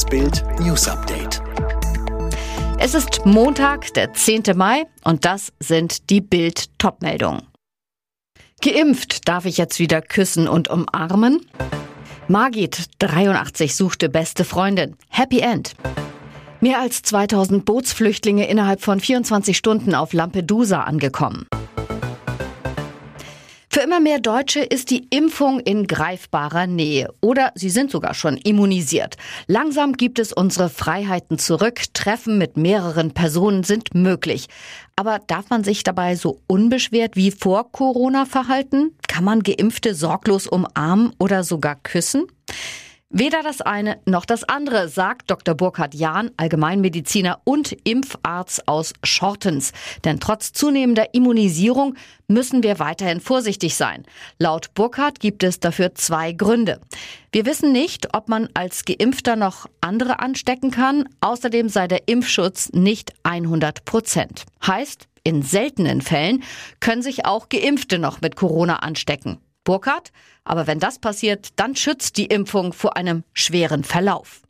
Das Bild News Update. Es ist Montag, der 10. Mai und das sind die Bild Topmeldungen. Geimpft darf ich jetzt wieder küssen und umarmen? Margit, 83, suchte beste Freundin. Happy End. Mehr als 2000 Bootsflüchtlinge innerhalb von 24 Stunden auf Lampedusa angekommen. Für immer mehr Deutsche ist die Impfung in greifbarer Nähe oder sie sind sogar schon immunisiert. Langsam gibt es unsere Freiheiten zurück. Treffen mit mehreren Personen sind möglich. Aber darf man sich dabei so unbeschwert wie vor Corona verhalten? Kann man Geimpfte sorglos umarmen oder sogar küssen? Weder das eine noch das andere, sagt Dr. Burkhard Jahn, Allgemeinmediziner und Impfarzt aus Schortens. Denn trotz zunehmender Immunisierung müssen wir weiterhin vorsichtig sein. Laut Burkhardt gibt es dafür zwei Gründe. Wir wissen nicht, ob man als Geimpfter noch andere anstecken kann. Außerdem sei der Impfschutz nicht 100 Prozent. Heißt, in seltenen Fällen können sich auch Geimpfte noch mit Corona anstecken. Burkhardt. Aber wenn das passiert, dann schützt die Impfung vor einem schweren Verlauf.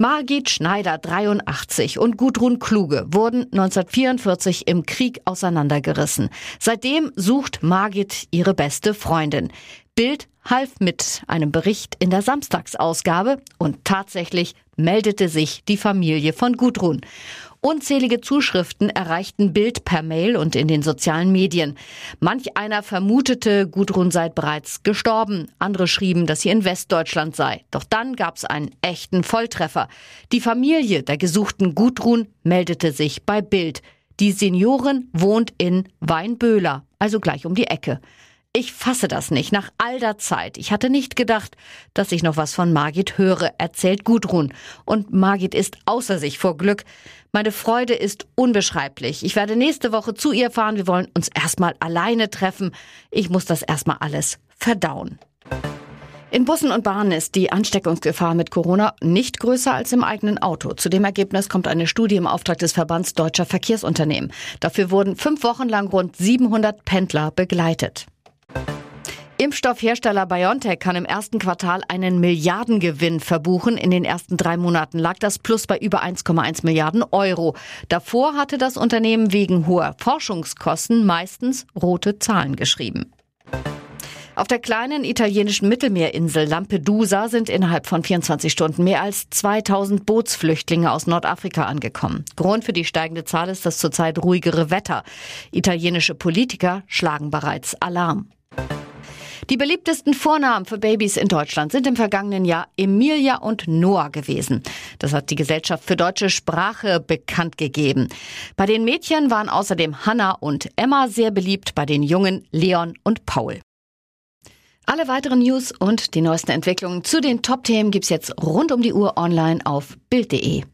Margit Schneider, 83, und Gudrun Kluge wurden 1944 im Krieg auseinandergerissen. Seitdem sucht Margit ihre beste Freundin. Bild half mit einem Bericht in der Samstagsausgabe und tatsächlich meldete sich die Familie von Gudrun. Unzählige Zuschriften erreichten Bild per Mail und in den sozialen Medien. Manch einer vermutete, Gudrun sei bereits gestorben. Andere schrieben, dass sie in Westdeutschland sei. Doch dann gab es einen echten Volltreffer. Die Familie der gesuchten Gudrun meldete sich bei Bild. Die Seniorin wohnt in Weinböhler, also gleich um die Ecke. Ich fasse das nicht nach all der Zeit. Ich hatte nicht gedacht, dass ich noch was von Margit höre, erzählt Gudrun. Und Margit ist außer sich vor Glück. Meine Freude ist unbeschreiblich. Ich werde nächste Woche zu ihr fahren. Wir wollen uns erstmal alleine treffen. Ich muss das erstmal alles verdauen. In Bussen und Bahnen ist die Ansteckungsgefahr mit Corona nicht größer als im eigenen Auto. Zu dem Ergebnis kommt eine Studie im Auftrag des Verbands Deutscher Verkehrsunternehmen. Dafür wurden fünf Wochen lang rund 700 Pendler begleitet. Impfstoffhersteller BioNTech kann im ersten Quartal einen Milliardengewinn verbuchen. In den ersten drei Monaten lag das Plus bei über 1,1 Milliarden Euro. Davor hatte das Unternehmen wegen hoher Forschungskosten meistens rote Zahlen geschrieben. Auf der kleinen italienischen Mittelmeerinsel Lampedusa sind innerhalb von 24 Stunden mehr als 2000 Bootsflüchtlinge aus Nordafrika angekommen. Grund für die steigende Zahl ist das zurzeit ruhigere Wetter. Italienische Politiker schlagen bereits Alarm. Die beliebtesten Vornamen für Babys in Deutschland sind im vergangenen Jahr Emilia und Noah gewesen. Das hat die Gesellschaft für deutsche Sprache bekannt gegeben. Bei den Mädchen waren außerdem Hannah und Emma sehr beliebt, bei den Jungen Leon und Paul. Alle weiteren News und die neuesten Entwicklungen zu den Top-Themen gibt's jetzt rund um die Uhr online auf Bild.de.